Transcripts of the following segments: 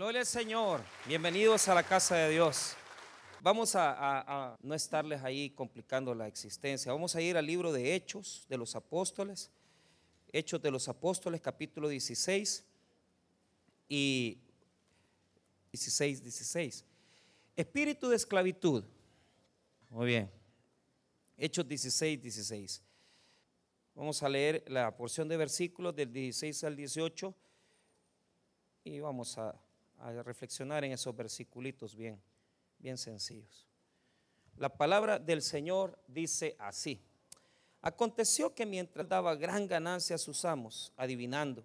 Gloria al Señor. Bienvenidos a la casa de Dios. Vamos a, a, no estarles ahí complicando la existencia. Vamos a ir al libro de Hechos de los Apóstoles. Hechos de los Apóstoles, capítulo 16 y 16, 16. Espíritu de esclavitud. Muy bien. Hechos 16, 16. Vamos a leer la porción de versículos del 16 al 18 y vamos a, a reflexionar en esos versículos bien, bien sencillos. La palabra del Señor dice así. Aconteció que mientras daba gran ganancia a sus amos, adivinando,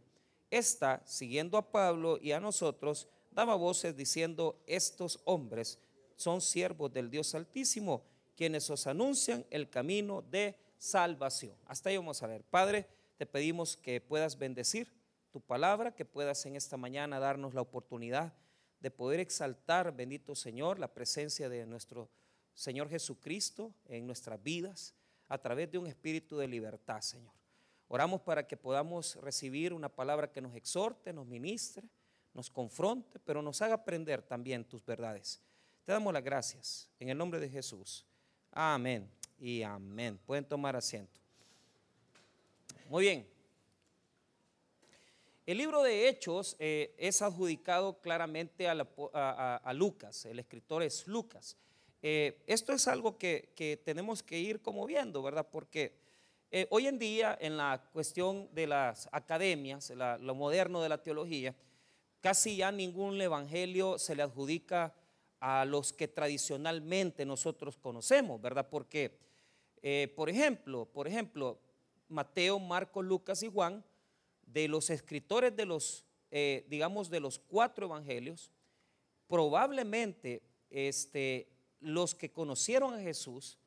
esta, siguiendo a Pablo y a nosotros, daba voces diciendo, estos hombres son siervos del Dios Altísimo, quienes os anuncian el camino de salvación. Hasta ahí vamos a ver. Padre, te pedimos que puedas bendecir tu palabra, que puedas en esta mañana darnos la oportunidad de poder exaltar, bendito Señor, la presencia de nuestro Señor Jesucristo en nuestras vidas a través de un espíritu de libertad, Señor. Oramos para que podamos recibir una palabra que nos exhorte, nos ministre, nos confronte, pero nos haga aprender también tus verdades. Te damos las gracias en el nombre de Jesús. Amén y amén. Pueden tomar asiento. Muy bien. El libro de Hechos eh, es adjudicado claramente a, Lucas, el escritor es Lucas. Eh, esto es algo que, tenemos que ir como viendo, ¿verdad? Porque eh, hoy en día en la cuestión de las academias, lo moderno de la teología, casi ya ningún evangelio se le adjudica a los que tradicionalmente nosotros conocemos, ¿verdad? Porque, por ejemplo, por ejemplo, Mateo, Marcos, Lucas y Juan, de los escritores de los, eh, digamos, de los cuatro evangelios, probablemente este, los que conocieron a Jesús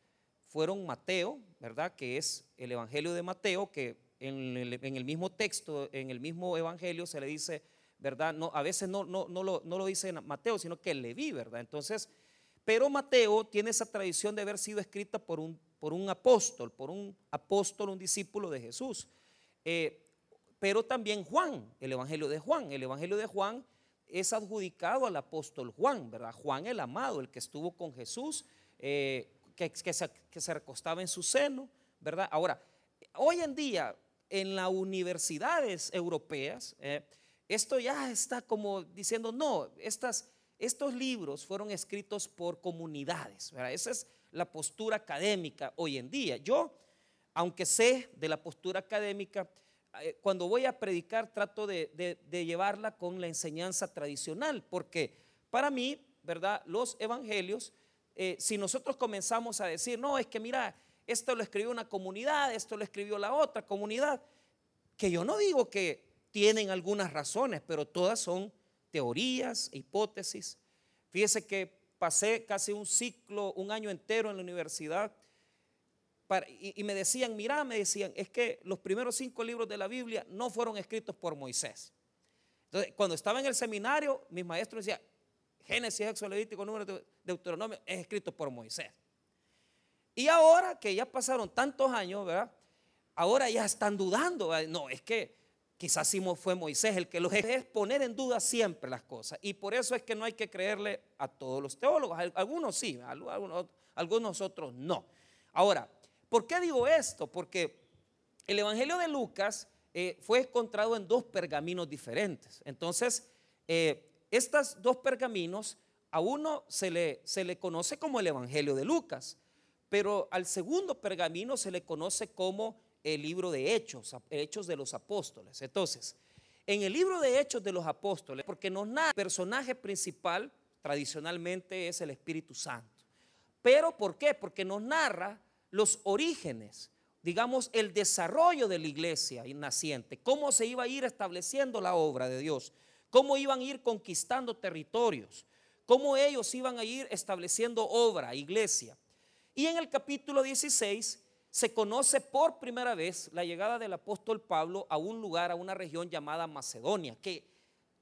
fueron Mateo, ¿verdad? Que es el evangelio de Mateo, que en el, mismo texto, en el mismo evangelio se le dice, ¿verdad? No, a veces no, no, no, lo, no lo dice Mateo, sino que Leví, ¿verdad? Entonces, pero Mateo tiene esa tradición de haber sido escrita por un, por un apóstol, por un apóstol, un discípulo de Jesús. Eh, pero también Juan, el Evangelio de Juan. El Evangelio de Juan es adjudicado al apóstol Juan, ¿verdad? Juan el amado, el que estuvo con Jesús, eh, que, se, recostaba en su seno, ¿verdad? Ahora, hoy en día en las universidades europeas, eh, esto ya está como diciendo, no, estas, estos libros fueron escritos por comunidades, ¿verdad? Esa es la postura académica hoy en día. Yo, aunque sé de la postura académica, cuando voy a predicar trato de, llevarla con la enseñanza tradicional, porque para mí, ¿verdad? Los evangelios, eh, si nosotros comenzamos a decir, no, es que mira, esto lo escribió una comunidad, esto lo escribió la otra comunidad, que yo no digo que tienen algunas razones, pero todas son teorías, hipótesis. Fíjese que pasé casi un ciclo, un año entero en la universidad y, me decían, mira, me decían, es que los primeros cinco libros de la Biblia no fueron escritos por Moisés. Entonces, cuando estaba en el seminario, mis maestros decían, Génesis, Éxodo, Levítico, Número, Deuteronomio, es escrito por Moisés. Y ahora que ya pasaron tantos años, ¿verdad? Ahora ya están dudando. No, es que quizás sí fue Moisés el que los es poner en duda siempre las cosas. Y por eso es que no hay que creerle a todos los teólogos. Algunos sí, algunos, algunos otros no. Ahora, ¿Por qué digo esto? Porque el Evangelio de Lucas eh, fue encontrado en dos pergaminos diferentes. Entonces, eh, estos dos pergaminos, a uno se le, se le conoce como el Evangelio de Lucas, pero al segundo pergamino se le conoce como el libro de Hechos, Hechos de los Apóstoles. Entonces, en el libro de Hechos de los Apóstoles, porque nos narra, el personaje principal tradicionalmente es el Espíritu Santo. Pero ¿por qué? Porque nos narra los orígenes, digamos, el desarrollo de la iglesia naciente, cómo se iba a ir estableciendo la obra de Dios, cómo iban a ir conquistando territorios, cómo ellos iban a ir estableciendo obra, iglesia. Y en el capítulo 16 se conoce por primera vez la llegada del apóstol Pablo a un lugar, a una región llamada Macedonia, que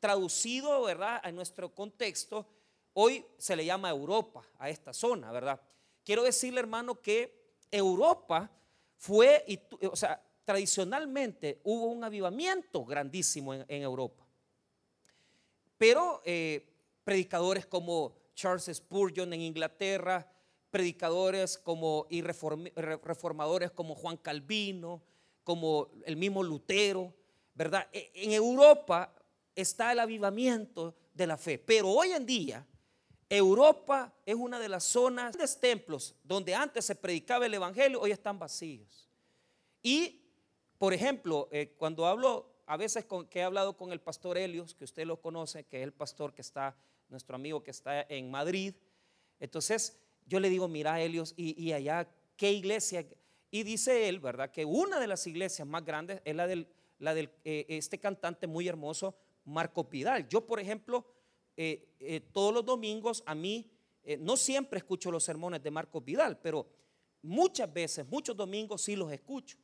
traducido, ¿verdad?, a nuestro contexto, hoy se le llama Europa, a esta zona, ¿verdad? Quiero decirle, hermano, que Europa fue, o sea, tradicionalmente hubo un avivamiento grandísimo en, Europa. pero eh, predicadores como Charles Spurgeon en Inglaterra, predicadores como y reformadores como Juan Calvino, como el mismo Lutero, ¿verdad? E, en Europa está el avivamiento de la fe, pero hoy en día Europa es una de las zonas de templos donde antes se predicaba el evangelio, hoy están vacíos. Y, por ejemplo, eh, cuando hablo, a veces con, que he hablado con el pastor Helios, que usted lo conoce, que es el pastor que está, nuestro amigo que está en Madrid, entonces yo le digo, mira Helios, y, allá, ¿qué iglesia? Y dice él, ¿verdad? Que una de las iglesias más grandes es la del, la eh, este cantante muy hermoso, Marco Pidal. Yo, por ejemplo, eh, eh, todos los domingos a mí, eh, no siempre escucho los sermones de Marcos Vidal, pero muchas veces, muchos domingos sí los escucho,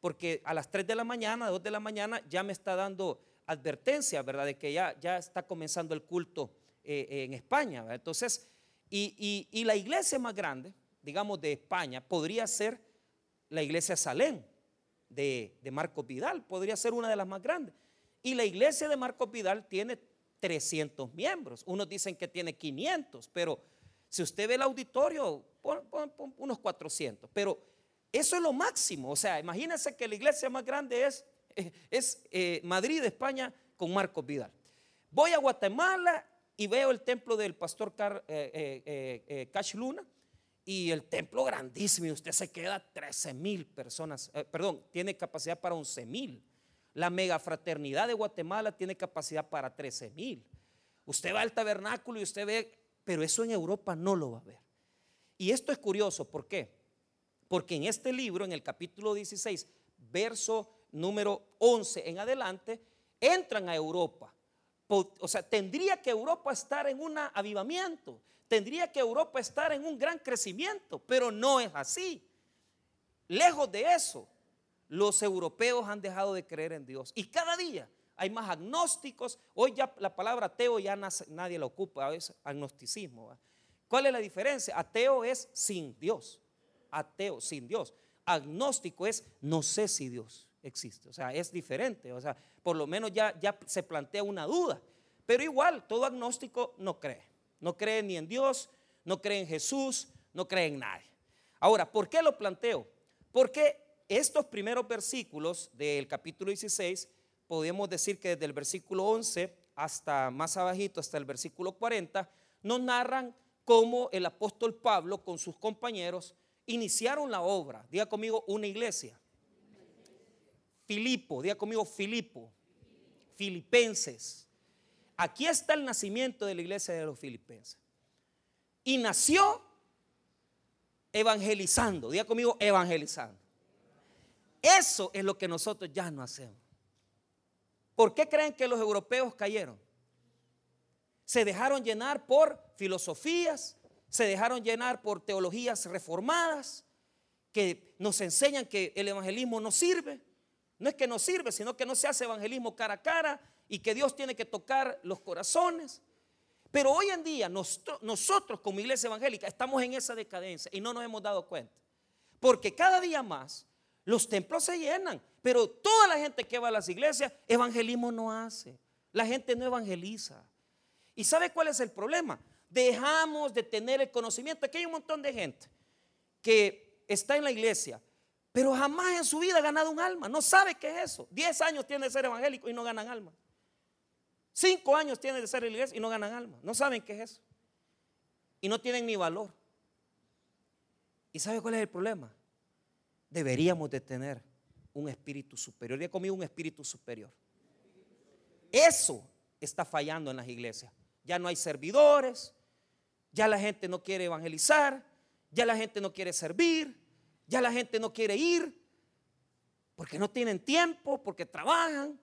porque a las 3 de la mañana, 2 de la mañana, ya me está dando advertencia, ¿verdad? De que ya, ya está comenzando el culto en España, Entonces, y, la iglesia más grande, digamos, de España, podría ser la iglesia Salén de, de Marcos Vidal, podría ser una de las más grandes. Y la iglesia de Marcos Vidal tiene 300 miembros. Unos dicen que tiene 500, pero si usted ve el auditorio, unos 400. Pero eso es lo máximo. O sea, imagínense que la iglesia más grande es, eh, es eh, Madrid, España, con Marcos Vidal. Voy a Guatemala y veo el templo del pastor eh, Cash Luna y el templo grandísimo y usted se queda 13 mil personas, perdón, tiene capacidad para 11 mil. La megafraternidad de Guatemala tiene capacidad para 13 mil. Usted va al tabernáculo y usted ve, pero eso en Europa no lo va a ver. Y esto es curioso, ¿por qué? Porque en este libro, en el capítulo 16, verso número 11 en adelante, entran a Europa. O sea, tendría que Europa estar en un avivamiento, tendría que Europa estar en un gran crecimiento, pero no es así. Lejos de eso, los europeos han dejado de creer en Dios. Y cada día hay más agnósticos. Hoy ya la palabra ateo ya nadie la ocupa, es agnosticismo. ¿Cuál es la diferencia? Ateo es sin Dios. Ateo, sin Dios. Agnóstico es no sé si Dios existe. O sea, es diferente. O sea, por lo menos ya, ya se plantea una duda. Pero igual, todo agnóstico no cree. No cree ni en Dios, no cree en Jesús, no cree en nadie. Ahora, ¿por qué lo planteo? Porque estos primeros versículos del capítulo 16, podemos decir que desde el versículo 11 hasta más abajito, hasta el versículo 40, nos narran cómo el apóstol Pablo con sus compañeros iniciaron la obra. Diga conmigo una iglesia. Filipo, diga conmigo Filipo. Filipenses. Aquí está el nacimiento de la iglesia de los filipenses. Y nació evangelizando. Diga conmigo evangelizando. Eso es lo que nosotros ya no hacemos. ¿Por qué creen que los europeos cayeron? Se dejaron llenar por filosofías, se dejaron llenar por teologías reformadas que nos enseñan que el evangelismo no sirve. No es que no sirve, sino que no se hace evangelismo cara a cara y que Dios tiene que tocar los corazones. Pero hoy en día nosotros como iglesia evangélica estamos en esa decadencia y no nos hemos dado cuenta. Porque cada día más los templos se llenan, pero toda la gente que va a las iglesias, evangelismo no hace. La gente no evangeliza. ¿Y sabe cuál es el problema? Dejamos de tener el conocimiento. Aquí hay un montón de gente que está en la iglesia, pero jamás en su vida ha ganado un alma. No sabe qué es eso. Diez años tiene de ser evangélico y no ganan alma. Cinco años tiene de ser iglesia y no ganan alma. No saben qué es eso. Y no tienen ni valor. ¿Y sabe cuál es el problema? Deberíamos de tener un espíritu superior. Diga conmigo un espíritu superior. Eso está fallando en las iglesias. Ya no hay servidores, ya la gente no quiere evangelizar, ya la gente no quiere servir, ya la gente no quiere ir, porque no tienen tiempo, porque trabajan,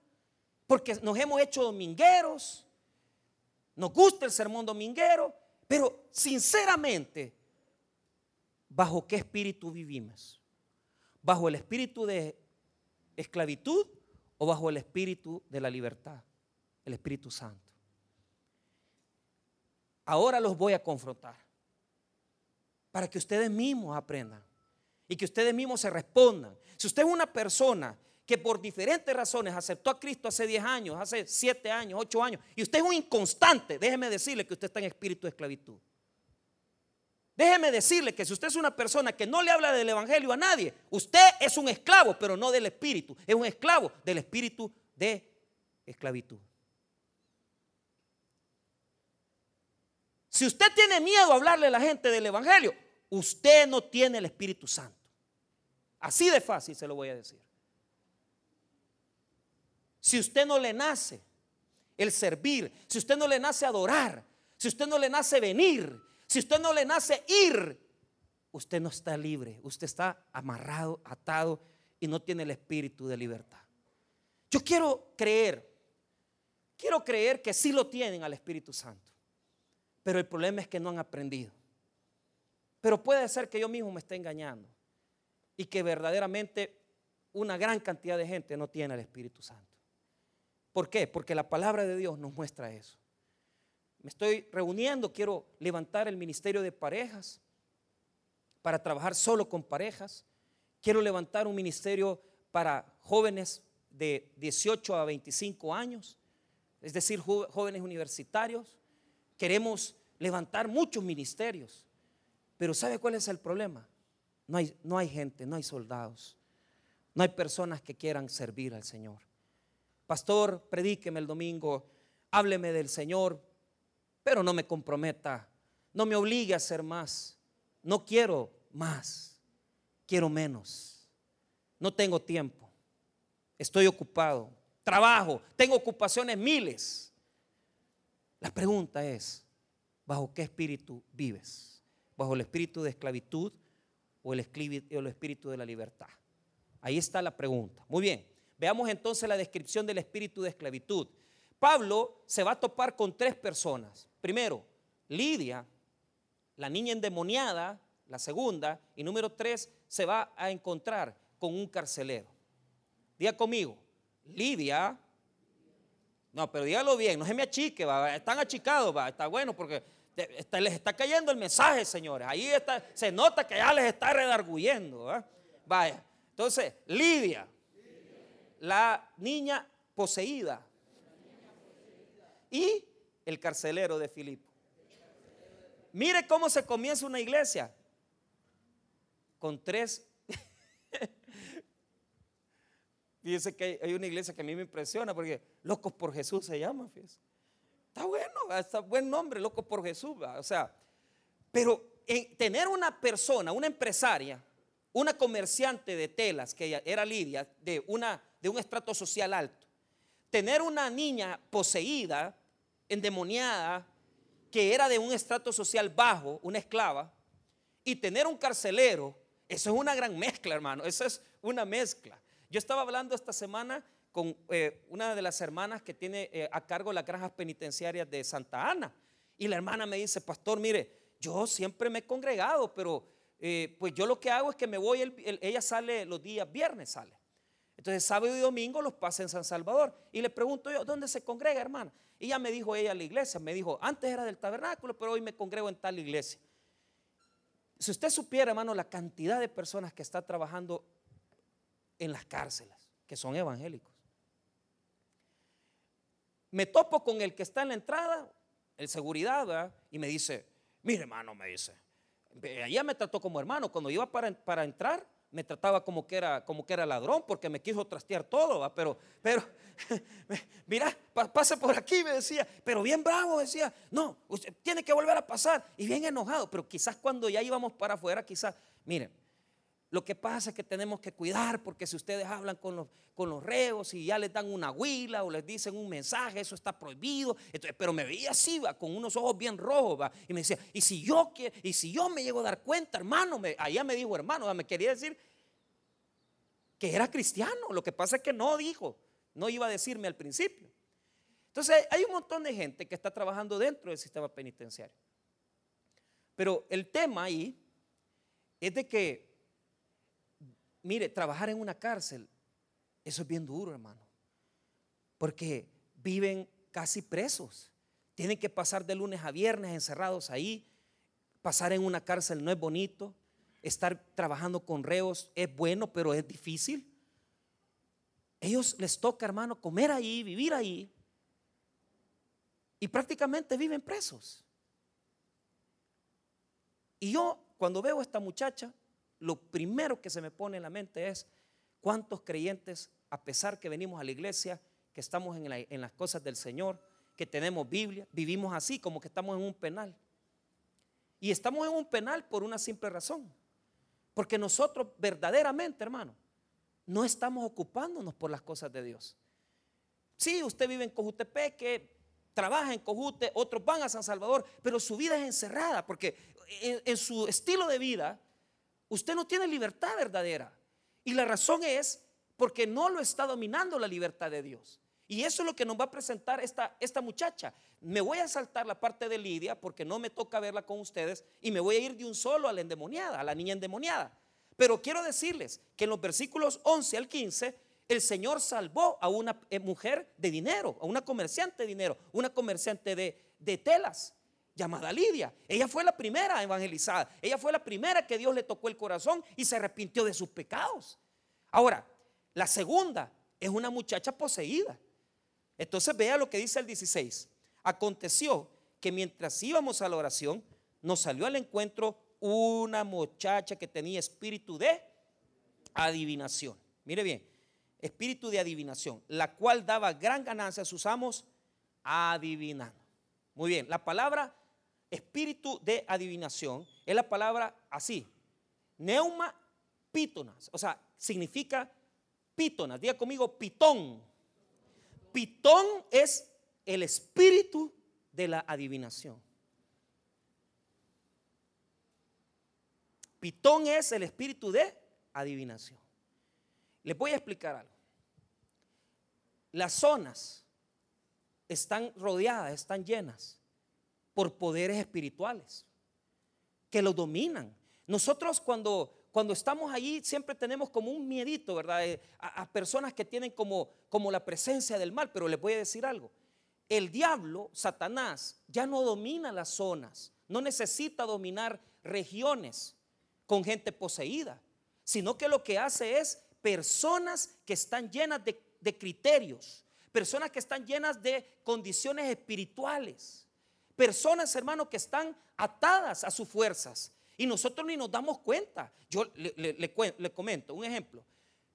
porque nos hemos hecho domingueros, nos gusta el sermón dominguero, pero sinceramente, ¿bajo qué espíritu vivimos? ¿Bajo el espíritu de esclavitud o bajo el espíritu de la libertad? El Espíritu Santo. Ahora los voy a confrontar para que ustedes mismos aprendan y que ustedes mismos se respondan. Si usted es una persona que por diferentes razones aceptó a Cristo hace 10 años, hace 7 años, 8 años, y usted es un inconstante, déjeme decirle que usted está en espíritu de esclavitud. Déjeme decirle que si usted es una persona que no le habla del Evangelio a nadie, usted es un esclavo, pero no del espíritu, es un esclavo del espíritu de esclavitud. Si usted tiene miedo a hablarle a la gente del Evangelio, usted no tiene el Espíritu Santo. Así de fácil se lo voy a decir. Si usted no le nace el servir, si usted no le nace adorar, si usted no le nace venir, si usted no le nace ir, usted no está libre, usted está amarrado, atado y no tiene el espíritu de libertad. Yo quiero creer, quiero creer que sí lo tienen al Espíritu Santo, pero el problema es que no han aprendido. Pero puede ser que yo mismo me esté engañando y que verdaderamente una gran cantidad de gente no tiene el Espíritu Santo. ¿Por qué? Porque la palabra de Dios nos muestra eso. Me estoy reuniendo, quiero levantar el ministerio de parejas para trabajar solo con parejas. Quiero levantar un ministerio para jóvenes de 18 a 25 años, es decir, jóvenes universitarios. Queremos levantar muchos ministerios. Pero ¿sabe cuál es el problema? No hay, no hay gente, no hay soldados, no hay personas que quieran servir al Señor. Pastor, predíqueme el domingo, hábleme del Señor, pero no me comprometa, no me obligue a hacer más. No quiero más, quiero menos. No tengo tiempo, estoy ocupado, trabajo, tengo ocupaciones miles. La pregunta es, ¿bajo qué espíritu vives? ¿Bajo el espíritu de esclavitud o el espíritu de la libertad? Ahí está la pregunta. Muy bien. Veamos entonces la descripción del espíritu de esclavitud. Pablo se va a topar con tres personas. Primero, Lidia, la niña endemoniada, la segunda, y número tres, se va a encontrar con un carcelero. Diga conmigo, Lidia, no, pero dígalo bien, no se me achique, va, están achicados, va, está bueno porque les está cayendo el mensaje, señores. Ahí está, se nota que ya les está redarguyendo. Vaya, entonces, Lidia, la niña poseída y el carcelero de Filipo. Mire cómo se comienza una iglesia con tres. Fíjese que hay una iglesia que a mí me impresiona porque Locos por Jesús se llama. Está bueno, está buen nombre, Locos por Jesús. O sea, pero tener una persona, una empresaria, una comerciante de telas, que era Lidia, de una de un estrato social alto. Tener una niña poseída, endemoniada, que era de un estrato social bajo, una esclava, y tener un carcelero, eso es una gran mezcla, hermano, eso es una mezcla. Yo estaba hablando esta semana con eh, una de las hermanas que tiene eh, a cargo las granjas penitenciarias de Santa Ana, y la hermana me dice, pastor, mire, yo siempre me he congregado, pero eh, pues yo lo que hago es que me voy, ella sale los días viernes, sale. Entonces sábado y domingo los pasa en San Salvador. Y le pregunto yo, ¿dónde se congrega, hermana? Y ya me dijo ella la iglesia, me dijo, antes era del tabernáculo, pero hoy me congrego en tal iglesia. Si usted supiera, hermano, la cantidad de personas que está trabajando en las cárceles, que son evangélicos. Me topo con el que está en la entrada, el seguridad, y me dice, mire hermano, me dice, allá me trató como hermano, cuando iba para, para entrar, me trataba como que era, como que era ladrón porque me quiso trastear todo, pero, pero, mira, pase por aquí, me decía, pero bien bravo, decía, no, usted tiene que volver a pasar, y bien enojado, pero quizás cuando ya íbamos para afuera, quizás, miren, lo que pasa es que tenemos que cuidar porque si ustedes hablan con los, con los reos y ya les dan una huila o les dicen un mensaje, eso está prohibido. pero me veía así, con unos ojos bien rojos, va, y me decía, y si yo, y si yo me llego a dar cuenta, hermano, me, allá me dijo hermano, me quería decir que era cristiano. Lo que pasa es que no dijo, no iba a decirme al principio. Entonces hay un montón de gente que está trabajando dentro del sistema penitenciario. Pero el tema ahí es de que Mire, trabajar en una cárcel, eso es bien duro, hermano. Porque viven casi presos. Tienen que pasar de lunes a viernes encerrados ahí. Pasar en una cárcel no es bonito. Estar trabajando con reos es bueno, pero es difícil. ellos les toca, hermano, comer ahí, vivir ahí. Y prácticamente viven presos. Y yo, cuando veo a esta muchacha, lo primero que se me pone en la mente es cuántos creyentes, a pesar que venimos a la iglesia, que estamos en, en las cosas del Señor, que tenemos Biblia, vivimos así, como que estamos en un penal. Y estamos en un penal por una simple razón. Porque nosotros verdaderamente, hermano, no estamos ocupándonos por las cosas de Dios. Sí, usted vive en Cojutepeque, trabaja en Cojute, otros van a San Salvador, pero su vida es encerrada porque en, su estilo de vida usted no tiene libertad verdadera. Y la razón es porque no lo está dominando la libertad de Dios. Y eso es lo que nos va a presentar esta, esta muchacha. Me voy a saltar la parte de Lidia porque no me toca verla con ustedes y me voy a ir de un solo a la endemoniada, a la niña endemoniada. Pero quiero decirles que en los versículos 11 al 15, el Señor salvó a una eh, mujer de dinero, a una comerciante de dinero, una comerciante de, telas llamada Lidia. Ella fue la primera evangelizada. Ella fue la primera que Dios le tocó el corazón y se arrepintió de sus pecados. Ahora, la segunda es una muchacha poseída. Entonces vea lo que dice el 16. Aconteció que mientras íbamos a la oración, nos salió al encuentro una muchacha que tenía espíritu de adivinación. Mire bien, espíritu de adivinación, la cual daba gran ganancia a sus amos adivinando. Muy bien, la palabra espíritu de adivinación es la palabra así, neuma pítonas, o sea, significa pítonas. Diga conmigo, pitón. Pitón es el espíritu de la adivinación. Pitón es el espíritu de adivinación. Les voy a explicar algo. Las zonas están rodeadas, están llenas por poderes espirituales que lo dominan. Nosotros cuando, cuando estamos allí siempre tenemos como un miedito, ¿verdad? Eh, a, personas que tienen como, como la presencia del mal, pero les voy a decir algo. El diablo, Satanás, ya no domina las zonas, no necesita dominar regiones con gente poseída, sino que lo que hace es personas que están llenas de, criterios, personas que están llenas de condiciones espirituales, personas, hermanos, que están atadas a sus fuerzas y nosotros ni nos damos cuenta. Yo le, comento un ejemplo.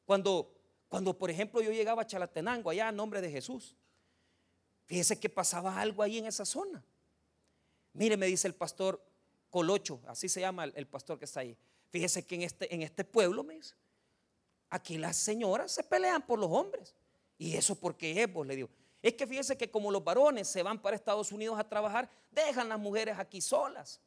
Cuando, cuando, por ejemplo, yo llegaba a Chalatenango, allá en nombre de Jesús, fíjese que pasaba algo ahí en esa zona. Mire, me dice el pastor, Colocho, así se llama el, pastor que está ahí. Fíjese que en este, en este pueblo, me dice, aquí las señoras se pelean por los hombres. ¿Y eso porque es? Vos le digo. Es que fíjese que como los varones se van para Estados Unidos a trabajar, dejan las mujeres aquí solas.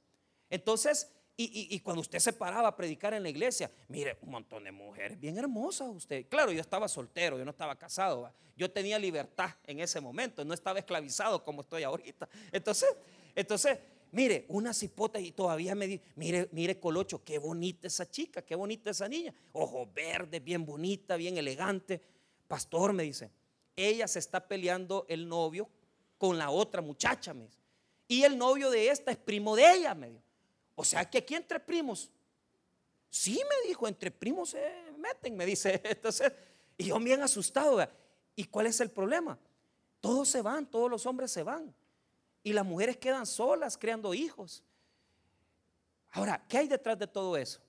Entonces, y, cuando usted se paraba a predicar en la iglesia, mire, un montón de mujeres bien hermosas usted. Claro, yo estaba soltero, yo no estaba casado, yo tenía libertad en ese momento, no estaba esclavizado como estoy ahorita. Entonces, entonces Mire, una cipota y todavía me dice, mire, mire Colocho, qué bonita esa chica, qué bonita esa niña. Ojo verde, bien bonita, bien elegante. Pastor me dice, ella se está peleando el novio con la otra muchacha, me. Y el novio de esta es primo de ella, me dijo. O sea que aquí entre primos. Sí, me dijo, entre primos se meten, me dice. Entonces, y yo bien asustado. ¿Y cuál es el problema? Todos se van, todos los hombres se van y las mujeres quedan solas creando hijos. Ahora, ¿qué hay detrás de todo eso?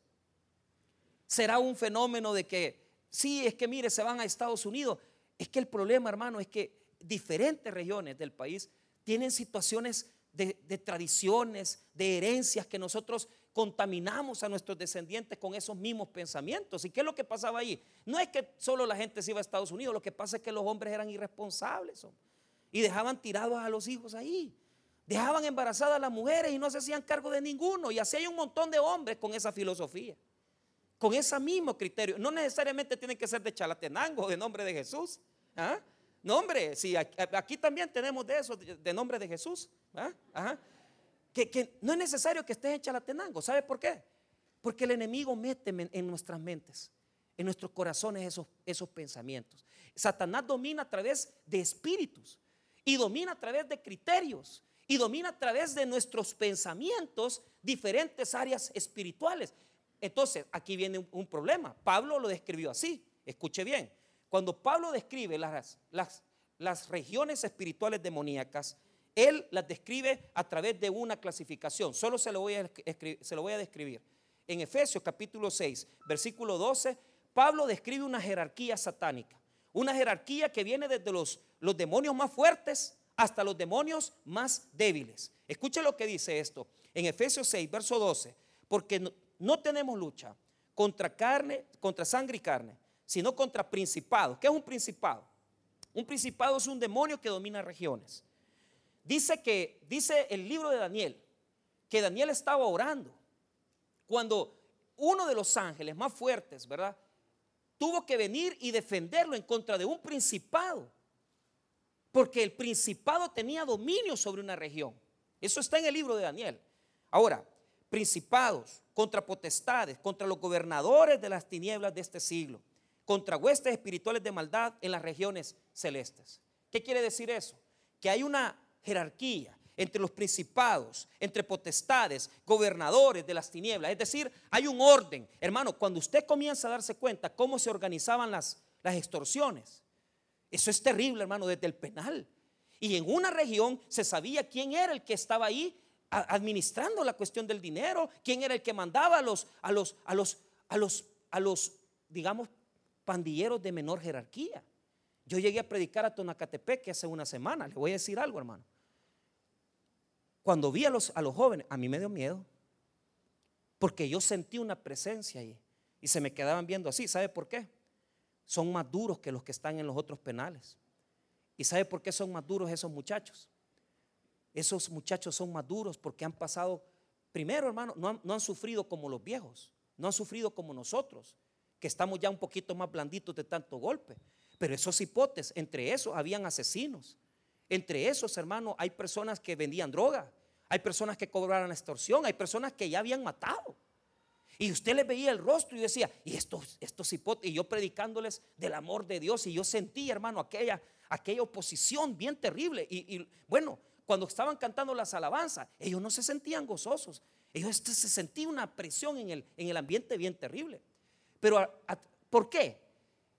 ¿Será un fenómeno de que, sí, es que mire, se van a Estados Unidos? Es que el problema, hermano, es que diferentes regiones del país tienen situaciones de, tradiciones, de herencias que nosotros contaminamos a nuestros descendientes con esos mismos pensamientos. ¿Y qué es lo que pasaba ahí? No es que solo la gente se iba a Estados Unidos, lo que pasa es que los hombres eran irresponsables y dejaban tirados a los hijos ahí. Dejaban embarazadas a las mujeres y no se hacían cargo de ninguno. Y así hay un montón de hombres con esa filosofía, con ese mismo criterio. No necesariamente tienen que ser de Chalatenango, de nombre de Jesús. ¿Ah? No, aquí, también tenemos de eso, de, nombre de Jesús. ¿Ah? Que, no es necesario que estés en Chalatenango. ¿Sabe por qué? Porque el enemigo mete en nuestras mentes, en nuestros corazones esos pensamientos. Satanás domina a través de espíritus y domina a través de criterios y domina a través de nuestros pensamientos diferentes áreas espirituales. Entonces, aquí viene un, problema. Pablo lo describió así. Escuche bien. Cuando Pablo describe las, las, las regiones espirituales demoníacas, él las describe a través de una clasificación. Solo se lo voy a, se lo voy a describir. En Efesios capítulo 6, versículo 12, Pablo describe una jerarquía satánica. Una jerarquía que viene desde los, los demonios más fuertes hasta los demonios más débiles. Escuche lo que dice esto. En Efesios 6, verso 12. Porque no, no tenemos lucha contra carne, contra sangre y carne, sino contra principados. ¿Qué es un principado? Un principado es un demonio que domina regiones. Dice que, dice el libro de Daniel, que Daniel estaba orando cuando uno de los ángeles más fuertes, ¿verdad? Tuvo que venir y defenderlo en contra de un principado. Porque el principado tenía dominio sobre una región. Eso está en el libro de Daniel. Ahora, principados, contra potestades, contra los gobernadores de las tinieblas de este siglo, contra huestes espirituales de maldad en las regiones celestes. ¿Qué quiere decir eso? Que hay una jerarquía entre los principados, entre potestades, gobernadores de las tinieblas. Es decir, hay un orden. Hermano, cuando usted comienza a darse cuenta cómo se organizaban las, las extorsiones, eso es terrible, hermano, desde el penal. Y en una región se sabía quién era el que estaba ahí administrando la cuestión del dinero, quién era el que mandaba a los, a los, a los, a los, a los, digamos, pandilleros de menor jerarquía. Yo llegué a predicar a Tonacatepec hace una semana. Le voy a decir algo, hermano. Cuando vi a los, a los jóvenes, a mí me dio miedo. Porque yo sentí una presencia ahí. Y se me quedaban viendo así. ¿Sabe por qué? Son más duros que los que están en los otros penales. ¿Y sabe por qué son más duros esos muchachos? Esos muchachos son más duros porque han pasado, primero hermano, no no han sufrido como los viejos, no han sufrido como nosotros que estamos ya un poquito más blanditos de tanto golpe. Pero esos hipotes, entre esos habían asesinos. Entre esos, hermanos, hay personas que vendían droga, hay personas que cobraban extorsión, hay personas que ya habían matado. Y usted les veía el rostro y decía, y estos, estos hipotes, y yo predicándoles del amor de Dios, y yo sentí, hermano, aquella, aquella oposición bien terrible. Y, bueno, cuando estaban cantando las alabanzas, ellos no se sentían gozosos, ellos se sentía una presión en el, en el ambiente bien terrible. Pero ¿por qué?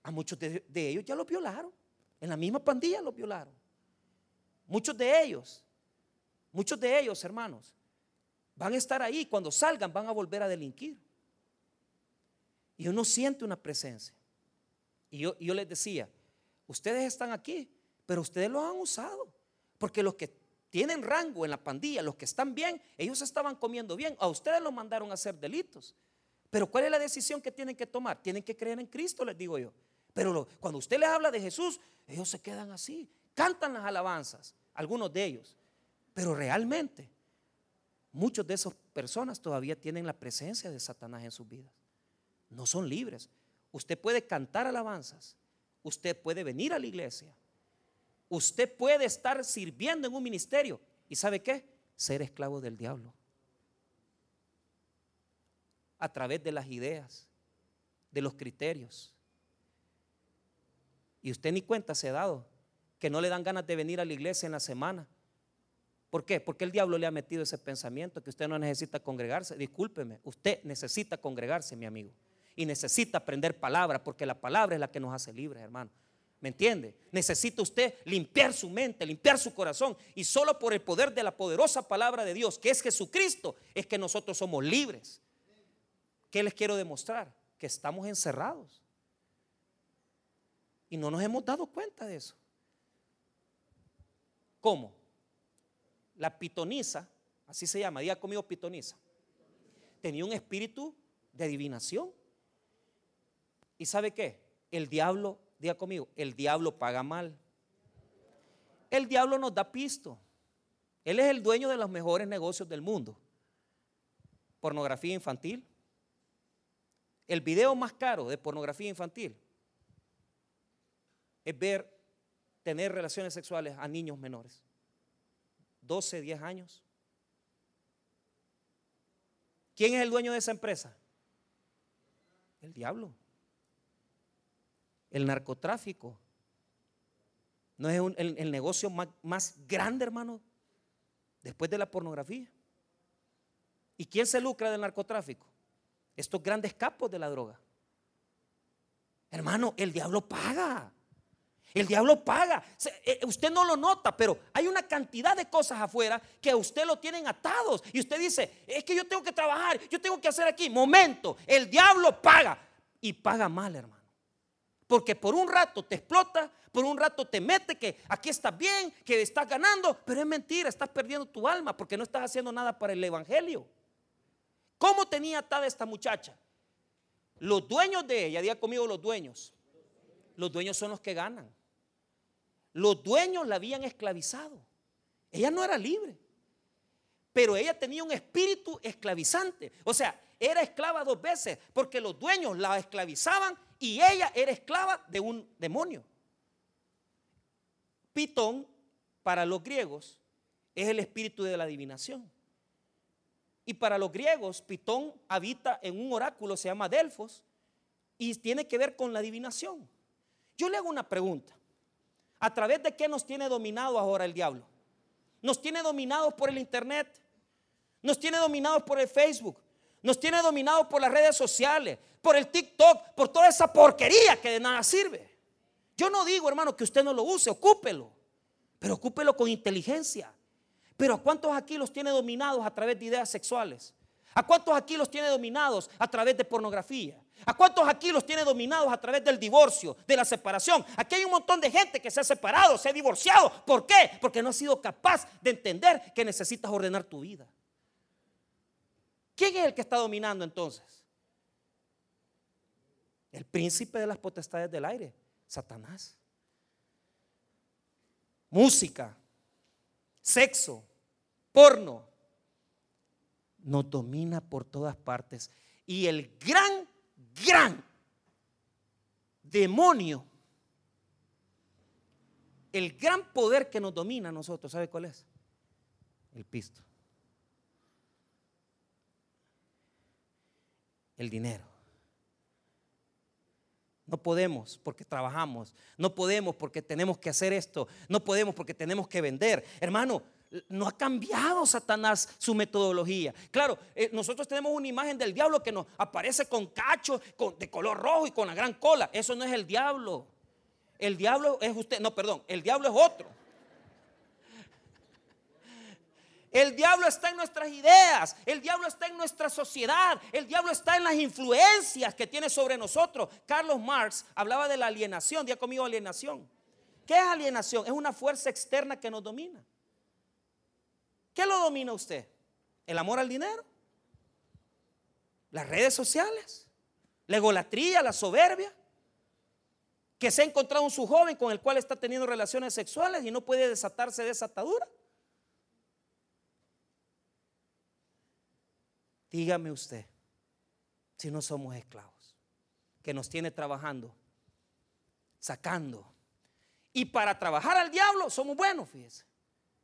A muchos de, ellos ya los violaron. En la misma pandilla los violaron. Muchos de ellos, muchos de ellos, hermanos, van a estar ahí. Cuando salgan van a volver a delinquir. Y uno siente una presencia. Y yo, yo les decía, ustedes están aquí, pero ustedes lo han usado. Porque los que tienen rango en la pandilla, los que están bien, ellos estaban comiendo bien. A ustedes los mandaron a hacer delitos. Pero ¿cuál es la decisión que tienen que tomar? Tienen que creer en Cristo, les digo yo. Pero cuando usted les habla de Jesús, ellos se quedan así. Cantan las alabanzas, algunos de ellos. Pero realmente, muchos de esas personas todavía tienen la presencia de Satanás en sus vidas. No son libres. Usted puede cantar alabanzas. Usted puede venir a la iglesia. Usted puede estar sirviendo en un ministerio. ¿Y sabe qué? Ser esclavo del diablo a través de las ideas, de los criterios. Y usted ni cuenta se ha dado que no le dan ganas de venir a la iglesia en la semana. ¿Por qué? Porque el diablo le ha metido ese pensamiento que usted no necesita congregarse. Discúlpeme, usted necesita congregarse, mi amigo. Y necesita aprender palabra, porque la palabra es la que nos hace libres, hermano. ¿Me entiende? Necesita usted limpiar su mente, limpiar su corazón. Y solo por el poder de la poderosa palabra de Dios, que es Jesucristo, es que nosotros somos libres. ¿Qué les quiero demostrar? Que estamos encerrados. Y no nos hemos dado cuenta de eso. ¿Cómo? La pitonisa, así se llama, diga conmigo pitonisa, tenía un espíritu de adivinación. ¿Y sabe qué? El diablo, diga conmigo, el diablo paga mal. El diablo nos da pisto. Él es el dueño de los mejores negocios del mundo. Pornografía infantil, el video más caro de pornografía infantil es ver tener relaciones sexuales a niños menores. 12, 10 años. ¿Quién es el dueño de esa empresa? El diablo. El narcotráfico. ¿No es el, negocio más, más grande, hermano? Después de la pornografía. ¿Y quién se lucra del narcotráfico? Estos grandes capos de la droga. Hermano, el diablo paga. El diablo paga. Eh, usted no lo nota, pero hay una cantidad de cosas afuera que a usted lo tienen atados. Y usted dice, es que yo tengo que trabajar, yo tengo que hacer aquí. Momento, el diablo paga. Y paga mal, hermano. Porque por un rato te explota, por un rato te mete que aquí estás bien, que estás ganando, pero es mentira, estás perdiendo tu alma porque no estás haciendo nada para el Evangelio. ¿Cómo tenía atada esta muchacha? Los dueños de ella, diga conmigo los dueños. Los dueños son los que ganan. Los dueños la habían esclavizado. Ella no era libre. Pero ella tenía un espíritu esclavizante. O sea, era esclava dos veces porque los dueños la esclavizaban y ella era esclava de un demonio. Pitón, para los griegos, es el espíritu de la adivinación. Y para los griegos, Pitón habita en un oráculo, se llama Delfos, y tiene que ver con la adivinación. Yo le hago una pregunta. ¿A través de qué nos tiene dominado ahora el diablo? Nos tiene dominados por el internet. Nos tiene dominados por el Facebook. Nos tiene dominados por las redes sociales, por el TikTok, por toda esa porquería que de nada sirve. Yo no digo, hermano, que usted no lo use, ocúpelo. Pero ocúpelo con inteligencia. Pero ¿a cuántos aquí los tiene dominados a través de ideas sexuales? ¿A cuántos aquí los tiene dominados a través de pornografía? ¿A cuántos aquí los tiene dominados a través del divorcio, de la separación? Aquí hay un montón de gente que se ha separado, se ha divorciado. ¿Por qué? Porque no ha sido capaz de entender que necesitas ordenar tu vida. ¿Quién es el que está dominando entonces? El príncipe de las potestades del aire, Satanás. Música, sexo, porno, nos domina por todas partes. Y el gran gran demonio, el gran poder que nos domina a nosotros, ¿sabe cuál es? El pisto. El dinero. No podemos porque trabajamos. No podemos porque tenemos que hacer esto. No podemos porque tenemos que vender. Hermano, no ha cambiado Satanás su metodología. Claro, eh, nosotros tenemos una imagen del diablo que nos aparece con cacho, de color rojo y con la gran cola. Eso no es el diablo. El diablo es usted. No, perdón, el diablo es otro. El diablo está en nuestras ideas, el diablo está en nuestra sociedad, el diablo está en las influencias que tiene sobre nosotros. Carlos Marx hablaba de la alienación, día conmigo alienación. ¿Qué es alienación? Es una fuerza externa que nos domina. ¿Qué lo domina usted? ¿El amor al dinero? ¿Las redes sociales? ¿La egolatría, la soberbia? ¿Que se ha encontrado un su joven con el cual está teniendo relaciones sexuales y no puede desatarse de esa atadura? Dígame usted, si no somos esclavos, que nos tiene trabajando, sacando. Y para trabajar al diablo somos buenos, fíjese.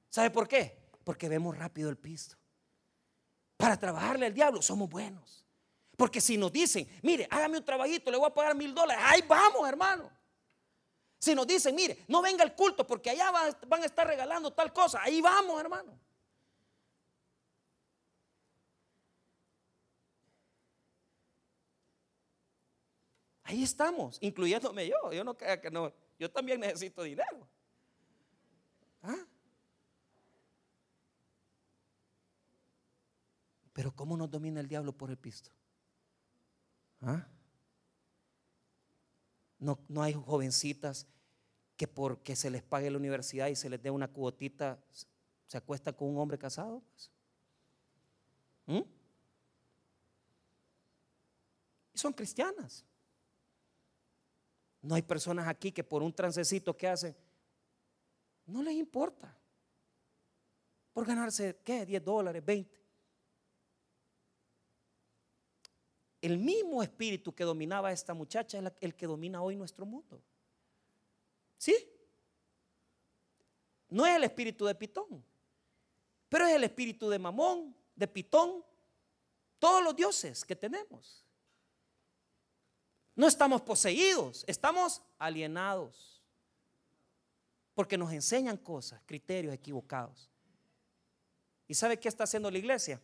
¿Sabe por qué? Porque vemos rápido el pisto. Para trabajarle al diablo somos buenos. Porque si nos dicen, mire, hágame un trabajito, le voy a pagar mil dólares, ahí vamos, hermano. Si nos dicen, mire, no venga el culto porque allá van a estar regalando tal cosa, ahí vamos, hermano. Ahí estamos, incluyéndome yo. Yo no que no, yo también necesito dinero. ¿Ah? Pero ¿cómo nos domina el diablo por el pisto? ¿Ah? No, no hay jovencitas que porque se les pague la universidad y se les dé una cuotita, se acuesta con un hombre casado. Pues. ¿Mm? Y son cristianas. No hay personas aquí que por un transecito que hacen, no les importa. Por ganarse, ¿qué? 10 dólares, 20. El mismo espíritu que dominaba a esta muchacha es el que domina hoy nuestro mundo. ¿Sí? No es el espíritu de Pitón, pero es el espíritu de Mamón, de Pitón, todos los dioses que tenemos. No estamos poseídos, estamos alienados. Porque nos enseñan cosas, criterios equivocados. ¿Y sabe qué está haciendo la iglesia?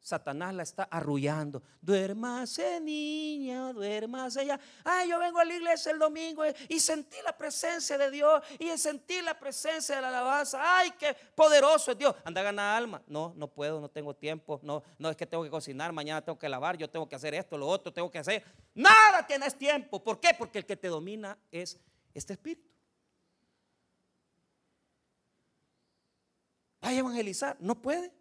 Satanás la está arrullando. Duérmase niña, duérmase ya. Ay, yo vengo a la iglesia el domingo y sentí la presencia de Dios y sentí la presencia de la alabanza. Ay, qué poderoso es Dios. Anda a ganar alma. No, no puedo, no tengo tiempo. No, no es que tengo que cocinar, mañana tengo que lavar, yo tengo que hacer esto, lo otro, tengo que hacer. Nada tienes tiempo. ¿Por qué? Porque el que te domina es este espíritu. Vaya a evangelizar, no puede.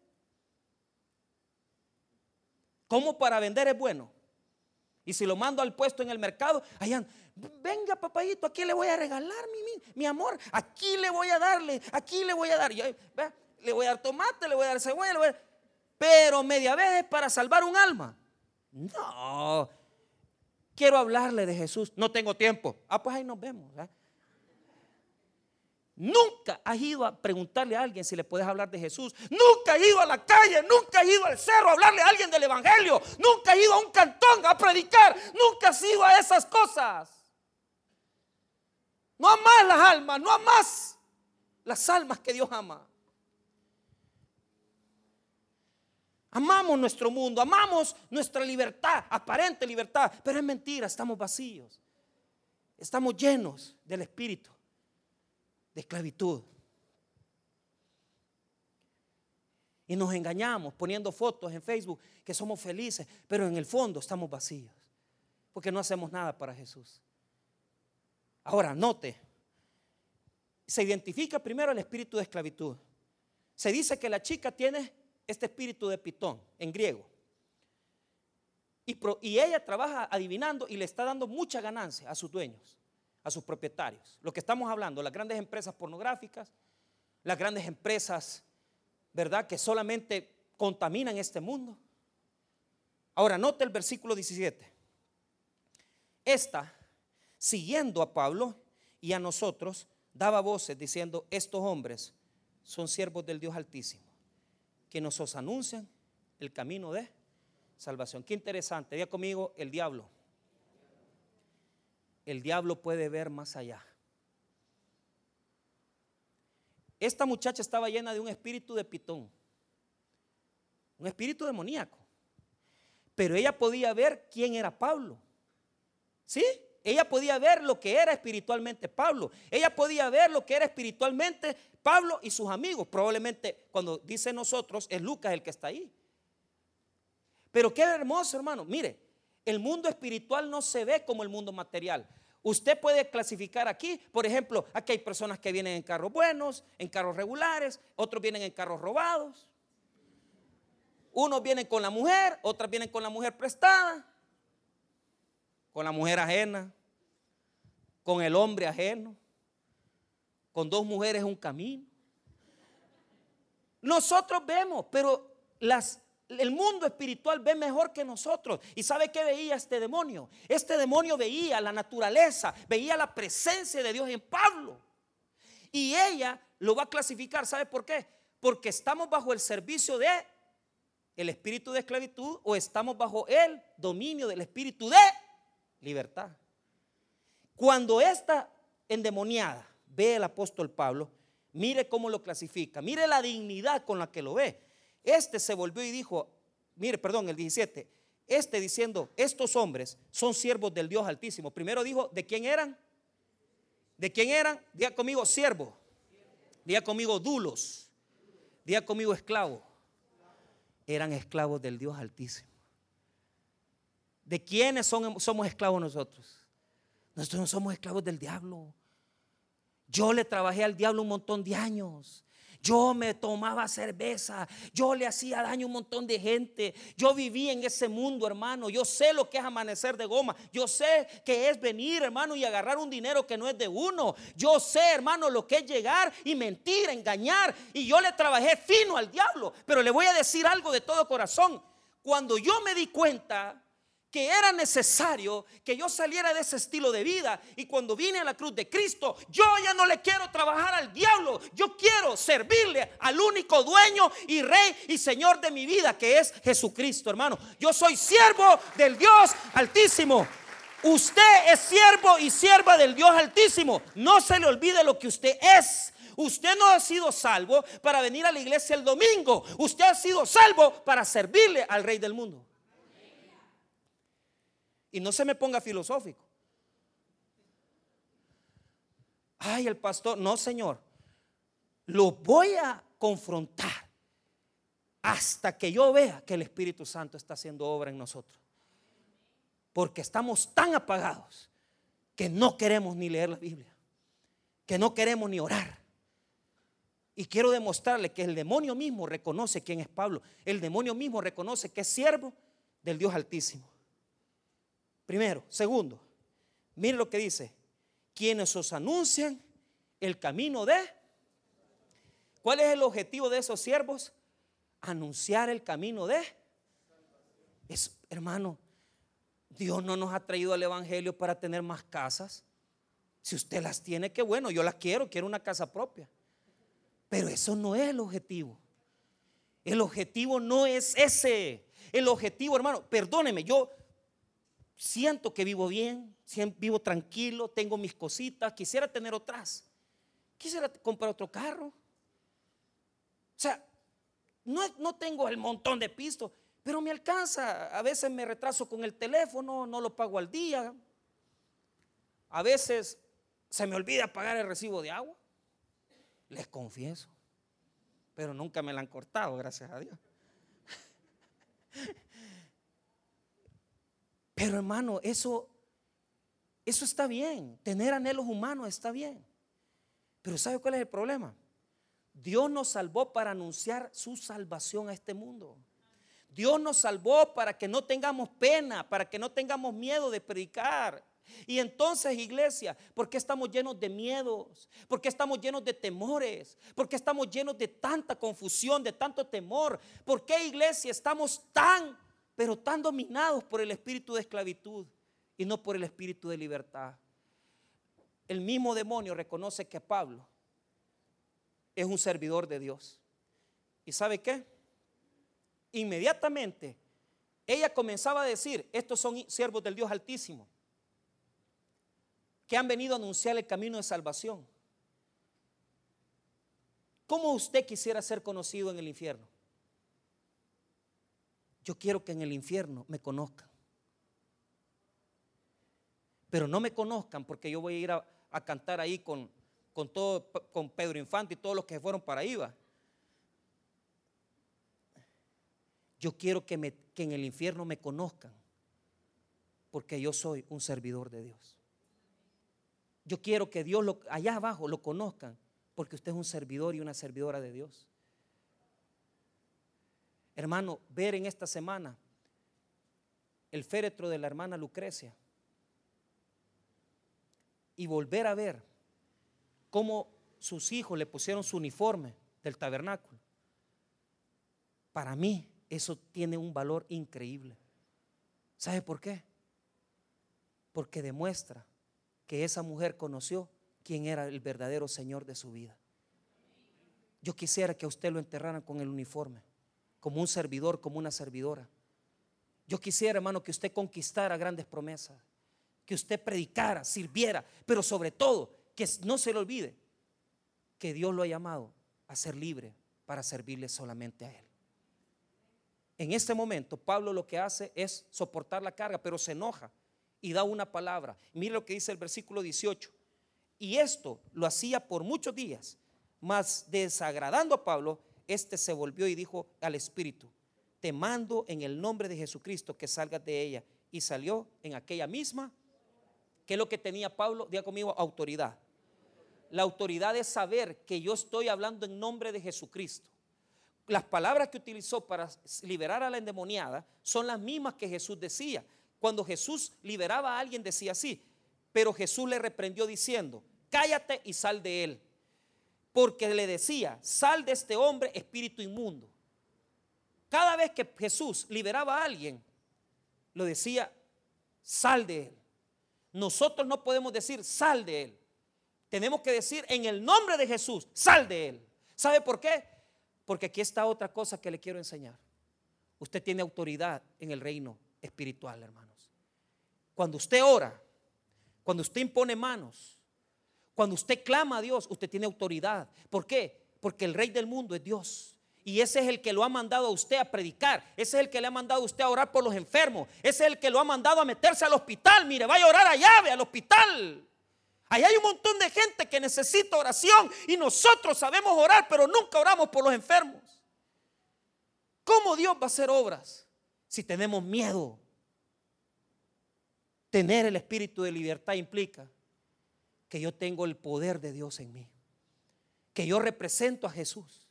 ¿Cómo para vender es bueno? Y si lo mando al puesto en el mercado, allá, venga papayito, aquí le voy a regalar mi, mi, amor, aquí le voy a darle, aquí le voy a dar, le voy a dar tomate, le voy a dar cebolla, le voy a pero media vez es para salvar un alma. No, quiero hablarle de Jesús, no tengo tiempo. Ah, pues ahí nos vemos. Nunca has ido a preguntarle a alguien si le puedes hablar de Jesús. Nunca has ido a la calle, nunca has ido al cerro a hablarle a alguien del Evangelio. Nunca has ido a un cantón a predicar. Nunca has ido a esas cosas. No amas las almas, no amas las almas que Dios ama. Amamos nuestro mundo, amamos nuestra libertad, aparente libertad, pero es mentira, estamos vacíos. Estamos llenos del Espíritu de esclavitud. Y nos engañamos poniendo fotos en Facebook que somos felices, pero en el fondo estamos vacíos, porque no hacemos nada para Jesús. Ahora, note, se identifica primero el espíritu de esclavitud. Se dice que la chica tiene este espíritu de pitón en griego. Y, y ella trabaja adivinando y le está dando mucha ganancia a sus dueños a sus propietarios. Lo que estamos hablando, las grandes empresas pornográficas, las grandes empresas, ¿verdad?, que solamente contaminan este mundo. Ahora, note el versículo 17. Esta, siguiendo a Pablo y a nosotros, daba voces diciendo, estos hombres son siervos del Dios Altísimo, que nos anuncian el camino de salvación. Qué interesante, diga conmigo el diablo el diablo puede ver más allá. Esta muchacha estaba llena de un espíritu de pitón, un espíritu demoníaco. Pero ella podía ver quién era Pablo. ¿Sí? Ella podía ver lo que era espiritualmente Pablo. Ella podía ver lo que era espiritualmente Pablo y sus amigos. Probablemente cuando dice nosotros es Lucas el que está ahí. Pero qué hermoso, hermano. Mire, el mundo espiritual no se ve como el mundo material. Usted puede clasificar aquí, por ejemplo, aquí hay personas que vienen en carros buenos, en carros regulares, otros vienen en carros robados. Unos vienen con la mujer, otras vienen con la mujer prestada, con la mujer ajena, con el hombre ajeno, con dos mujeres un camino. Nosotros vemos, pero las el mundo espiritual ve mejor que nosotros. ¿Y sabe qué veía este demonio? Este demonio veía la naturaleza, veía la presencia de Dios en Pablo. Y ella lo va a clasificar, ¿sabe por qué? Porque estamos bajo el servicio de el espíritu de esclavitud o estamos bajo el dominio del espíritu de libertad. Cuando esta endemoniada ve el apóstol Pablo, mire cómo lo clasifica, mire la dignidad con la que lo ve. Este se volvió y dijo, mire, perdón, el 17, este diciendo, estos hombres son siervos del Dios Altísimo. Primero dijo, ¿de quién eran? ¿De quién eran? Día conmigo, siervo. Día conmigo, dulos. Día conmigo, esclavo. Eran esclavos del Dios Altísimo. ¿De quiénes somos esclavos nosotros? Nosotros no somos esclavos del diablo. Yo le trabajé al diablo un montón de años. Yo me tomaba cerveza, yo le hacía daño a un montón de gente. Yo viví en ese mundo, hermano. Yo sé lo que es amanecer de goma. Yo sé que es venir, hermano, y agarrar un dinero que no es de uno. Yo sé, hermano, lo que es llegar y mentir, engañar. Y yo le trabajé fino al diablo. Pero le voy a decir algo de todo corazón. Cuando yo me di cuenta que era necesario que yo saliera de ese estilo de vida. Y cuando vine a la cruz de Cristo, yo ya no le quiero trabajar al diablo. Yo quiero servirle al único dueño y rey y señor de mi vida, que es Jesucristo, hermano. Yo soy siervo del Dios altísimo. Usted es siervo y sierva del Dios altísimo. No se le olvide lo que usted es. Usted no ha sido salvo para venir a la iglesia el domingo. Usted ha sido salvo para servirle al rey del mundo. Y no se me ponga filosófico. Ay, el pastor, no, Señor. Lo voy a confrontar hasta que yo vea que el Espíritu Santo está haciendo obra en nosotros. Porque estamos tan apagados que no queremos ni leer la Biblia, que no queremos ni orar. Y quiero demostrarle que el demonio mismo reconoce quién es Pablo. El demonio mismo reconoce que es siervo del Dios Altísimo. Primero. Segundo, mire lo que dice. Quienes os anuncian el camino de... ¿Cuál es el objetivo de esos siervos? anunciar el camino de... Es, hermano, Dios no nos ha traído al Evangelio para tener más casas. Si usted las tiene, qué bueno, yo las quiero, quiero una casa propia. Pero eso no es el objetivo. El objetivo no es ese. El objetivo, hermano, perdóneme, yo siento que vivo bien, vivo tranquilo, tengo mis cositas, quisiera tener otras. Quisiera comprar otro carro. O sea, no, tengo el montón de pistos, pero me alcanza. A veces me retraso con el teléfono, no lo pago al día. A veces se me olvida pagar el recibo de agua. Les confieso. Pero nunca me la han cortado, gracias a Dios. Pero hermano, eso, eso está bien. Tener anhelos humanos está bien. Pero ¿sabe cuál es el problema? Dios nos salvó para anunciar su salvación a este mundo. Dios nos salvó para que no tengamos pena, para que no tengamos miedo de predicar. Y entonces, iglesia, ¿por qué estamos llenos de miedos? ¿Por qué estamos llenos de temores? ¿Por qué estamos llenos de tanta confusión, de tanto temor? ¿Por qué, iglesia, estamos tan, pero tan dominados por el espíritu de esclavitud y no por el espíritu de libertad? El mismo demonio reconoce que Pablo es un servidor de Dios. ¿Y sabe qué? Inmediatamente ella comenzaba a decir, estos son siervos del Dios Altísimo, que han venido a anunciar el camino de salvación. ¿Cómo usted quisiera ser conocido en el infierno? Yo quiero que en el infierno me conozcan. Pero no me conozcan porque yo voy a ir a, cantar ahí con, con, todo, con Pedro Infante y todos los que fueron para IVA. Yo quiero que, me, que en el infierno me conozcan, porque yo soy un servidor de Dios. Yo quiero que Dios lo, allá abajo lo conozcan, porque usted es un servidor y una servidora de Dios. Hermano, ver en esta semana el féretro de la hermana Lucrecia y volver a ver cómo sus hijos le pusieron su uniforme del tabernáculo. Para mí eso tiene un valor increíble. ¿Sabe por qué? Porque demuestra que esa mujer conoció quién era el verdadero Señor de su vida. Yo quisiera que a usted lo enterraran con el uniforme, como un servidor, como una servidora. Yo quisiera, hermano, que usted conquistara grandes promesas, que usted predicara, sirviera, pero sobre todo que no se le olvide que Dios lo ha llamado a ser libre para servirle solamente a Él. En este momento, Pablo lo que hace es soportar la carga, pero se enoja y da una palabra. Mire lo que dice el versículo 18. Y esto lo hacía por muchos días, mas desagradando a Pablo, este se volvió y dijo al Espíritu, te mando en el nombre de Jesucristo que salgas de ella. Y salió en aquella misma, que es lo que tenía Pablo, diga conmigo, autoridad la autoridad de saber que yo estoy hablando en nombre de Jesucristo. Las palabras que utilizó para liberar a la endemoniada son las mismas que Jesús decía. Cuando Jesús liberaba a alguien decía así, pero Jesús le reprendió diciendo, cállate y sal de él. Porque le decía, sal de este hombre espíritu inmundo. Cada vez que Jesús liberaba a alguien, lo decía, sal de él. Nosotros no podemos decir, sal de él. Tenemos que decir en el nombre de Jesús, sal de él. ¿Sabe por qué? Porque aquí está otra cosa que le quiero enseñar. Usted tiene autoridad en el reino espiritual, hermanos. Cuando usted ora, cuando usted impone manos, Cuando usted clama a Dios, usted tiene autoridad. ¿Por qué? Porque el rey del mundo es Dios. Y ese es el que lo ha mandado a usted a predicar. Ese es el que le ha mandado a usted a orar por los enfermos. Ese es el que lo ha mandado a meterse al hospital. Mire, vaya a orar allá, ve al hospital. Ahí hay un montón de gente que necesita oración y nosotros sabemos orar, pero nunca oramos por los enfermos. ¿Cómo Dios va a hacer obras si tenemos miedo? Tener el espíritu de libertad implica que yo tengo el poder de Dios en mí, que yo represento a Jesús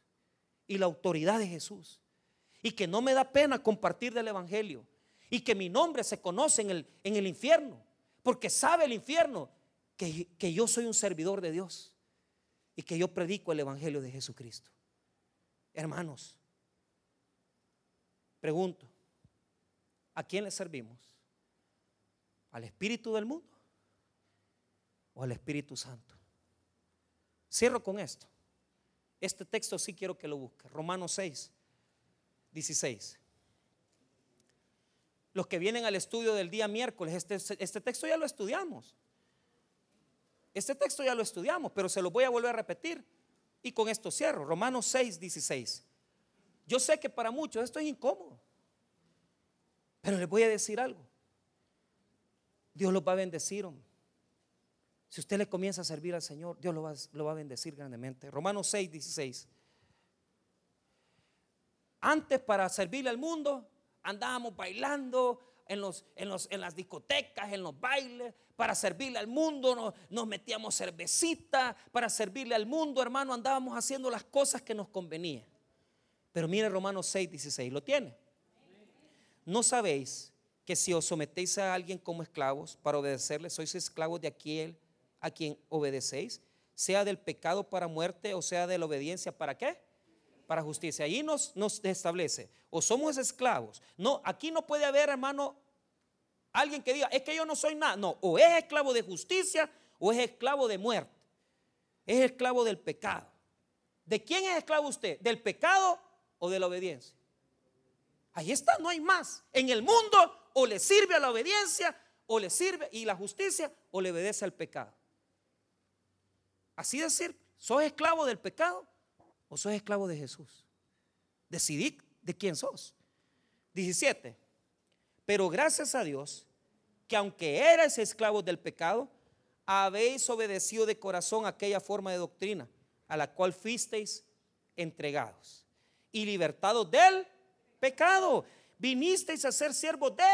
y la autoridad de Jesús. Y que no me da pena compartir del Evangelio. Y que mi nombre se conoce en el, en el infierno. Porque sabe el infierno que, que yo soy un servidor de Dios. Y que yo predico el Evangelio de Jesucristo. Hermanos, pregunto, ¿a quién le servimos? ¿Al Espíritu del mundo? ¿O al Espíritu Santo? Cierro con esto. Este texto sí quiero que lo busque. Romanos 6, 16. Los que vienen al estudio del día miércoles, este, este texto ya lo estudiamos. Este texto ya lo estudiamos, pero se lo voy a volver a repetir. Y con esto cierro. Romanos 6, 16. Yo sé que para muchos esto es incómodo. Pero les voy a decir algo. Dios los va a bendecir. Hombre. Si usted le comienza a servir al Señor, Dios lo va, a bendecir grandemente. Romanos 6, 16. Antes para servirle al mundo, andábamos bailando en, las discotecas, en los bailes. Para servirle al mundo nos, nos metíamos cervecita. Para servirle al mundo, hermano, andábamos haciendo las cosas que nos convenían. Pero mire Romanos 6, 16, ¿lo tiene? ¿No sabéis que si os sometéis a alguien como esclavos para obedecerle, sois esclavos de aquel a quien obedecéis, sea del pecado para muerte o sea de la obediencia para qué? Para justicia. Allí nos, nos establece, o somos esclavos. No, aquí no puede haber, hermano, alguien que diga, es que yo no soy nada. No, o es esclavo de justicia o es esclavo de muerte. Es esclavo del pecado. ¿De quién es esclavo usted? ¿Del pecado o de la obediencia? Ahí está, no hay más. En el mundo o le sirve a la obediencia o le sirve y la justicia o le obedece al pecado. Así decir, ¿sos esclavo del pecado o sos esclavo de Jesús? Decidí de quién sos. 17. Pero gracias a Dios que aunque erais esclavos del pecado, habéis obedecido de corazón aquella forma de doctrina a la cual fuisteis entregados y libertados del pecado. Vinisteis a ser siervos de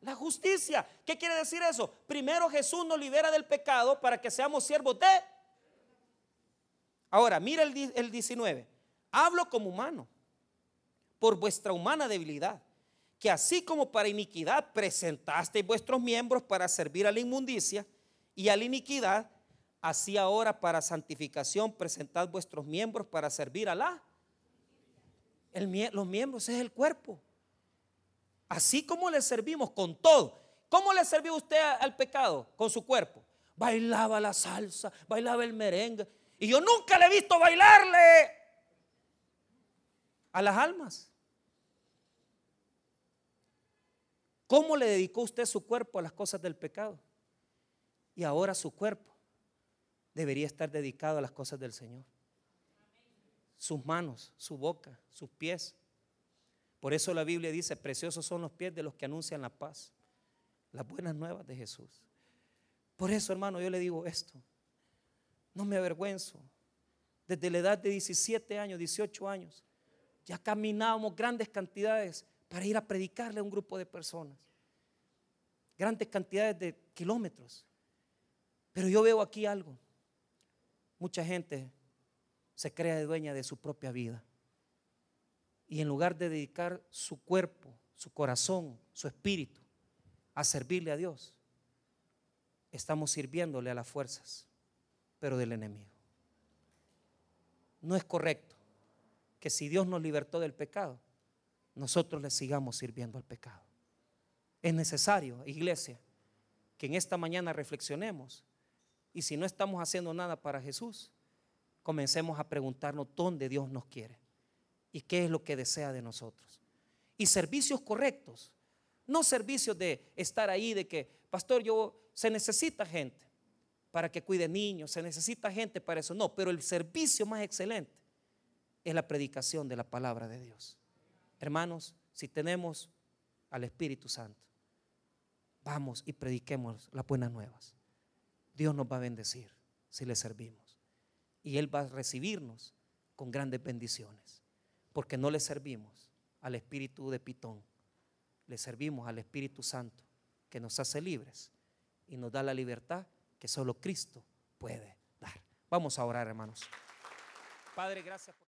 la justicia. ¿Qué quiere decir eso? Primero Jesús nos libera del pecado para que seamos siervos de Ahora, mira el, el 19. Hablo como humano, por vuestra humana debilidad, que así como para iniquidad presentasteis vuestros miembros para servir a la inmundicia y a la iniquidad, así ahora para santificación presentad vuestros miembros para servir a la. los miembros es el cuerpo. Así como le servimos con todo. ¿Cómo le sirvió usted al pecado? Con su cuerpo. Bailaba la salsa, bailaba el merengue. Y yo nunca le he visto bailarle a las almas. ¿Cómo le dedicó usted su cuerpo a las cosas del pecado? Y ahora su cuerpo debería estar dedicado a las cosas del Señor. Sus manos, su boca, sus pies. Por eso la Biblia dice, preciosos son los pies de los que anuncian la paz, las buenas nuevas de Jesús. Por eso, hermano, yo le digo esto. No me avergüenzo. Desde la edad de 17 años, 18 años, ya caminábamos grandes cantidades para ir a predicarle a un grupo de personas. Grandes cantidades de kilómetros. Pero yo veo aquí algo. Mucha gente se crea dueña de su propia vida. Y en lugar de dedicar su cuerpo, su corazón, su espíritu a servirle a Dios, estamos sirviéndole a las fuerzas pero del enemigo. No es correcto que si Dios nos libertó del pecado, nosotros le sigamos sirviendo al pecado. Es necesario, iglesia, que en esta mañana reflexionemos y si no estamos haciendo nada para Jesús, comencemos a preguntarnos dónde Dios nos quiere y qué es lo que desea de nosotros. Y servicios correctos, no servicios de estar ahí, de que, pastor, yo se necesita gente para que cuide niños, se necesita gente para eso. No, pero el servicio más excelente es la predicación de la palabra de Dios. Hermanos, si tenemos al Espíritu Santo, vamos y prediquemos las buenas nuevas. Dios nos va a bendecir si le servimos. Y Él va a recibirnos con grandes bendiciones. Porque no le servimos al espíritu de Pitón, le servimos al Espíritu Santo que nos hace libres y nos da la libertad que solo Cristo puede dar. Vamos a orar, hermanos. Padre, gracias por...